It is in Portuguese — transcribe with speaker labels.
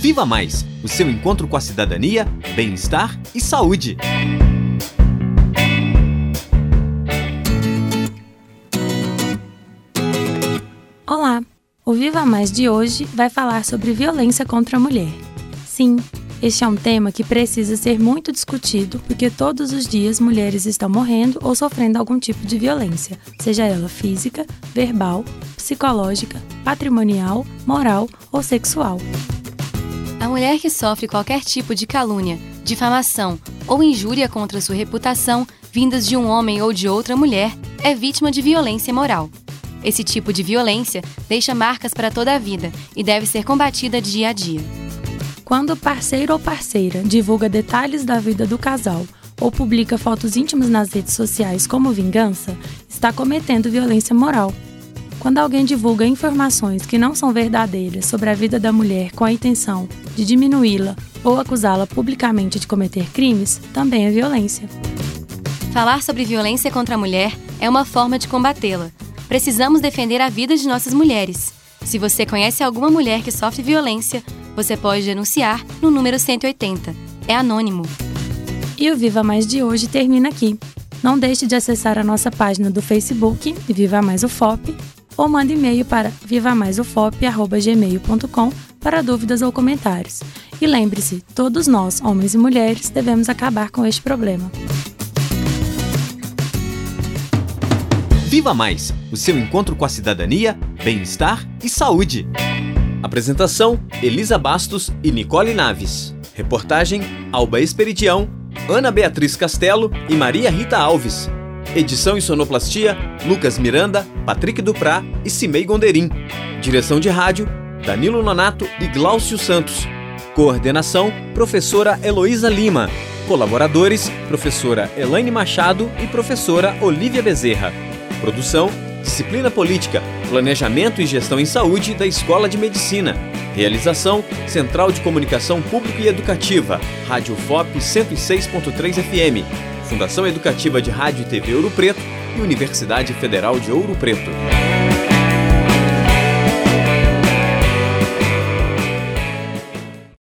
Speaker 1: Viva Mais o seu encontro com a cidadania, bem-estar e saúde.
Speaker 2: Olá! O Viva Mais de hoje vai falar sobre violência contra a mulher. Sim, este é um tema que precisa ser muito discutido porque todos os dias mulheres estão morrendo ou sofrendo algum tipo de violência, seja ela física, verbal, psicológica, patrimonial, moral ou sexual.
Speaker 3: A mulher que sofre qualquer tipo de calúnia, difamação ou injúria contra sua reputação vindas de um homem ou de outra mulher é vítima de violência moral. Esse tipo de violência deixa marcas para toda a vida e deve ser combatida dia a dia.
Speaker 2: Quando o parceiro ou parceira divulga detalhes da vida do casal ou publica fotos íntimas nas redes sociais como vingança, está cometendo violência moral. Quando alguém divulga informações que não são verdadeiras sobre a vida da mulher com a intenção de diminuí-la ou acusá-la publicamente de cometer crimes, também é violência.
Speaker 3: Falar sobre violência contra a mulher é uma forma de combatê-la. Precisamos defender a vida de nossas mulheres. Se você conhece alguma mulher que sofre violência, você pode denunciar no número 180. É anônimo.
Speaker 2: E o Viva Mais de hoje termina aqui. Não deixe de acessar a nossa página do Facebook, Viva Mais UFOP, ou mande e-mail para vivamaisufop.gmail.com para dúvidas ou comentários. E lembre-se, todos nós, homens e mulheres, devemos acabar com este problema.
Speaker 1: Viva Mais o seu encontro com a cidadania, bem-estar e saúde. Apresentação: Elisa Bastos e Nicole Naves. Reportagem: Alba Esperidião, Ana Beatriz Castelo e Maria Rita Alves. Edição e sonoplastia: Lucas Miranda, Patrick Duprá e Cimei Gonderim. Direção de rádio: Danilo Nonato e Glaucio Santos. Coordenação: Professora Heloísa Lima. Colaboradores: Professora Elaine Machado e Professora Olivia Bezerra. Produção: Disciplina Política, Planejamento e Gestão em Saúde da Escola de Medicina. Realização: Central de Comunicação Pública e Educativa, Rádio FOP 106.3 FM, Fundação Educativa de Rádio e TV Ouro Preto e Universidade Federal de Ouro Preto.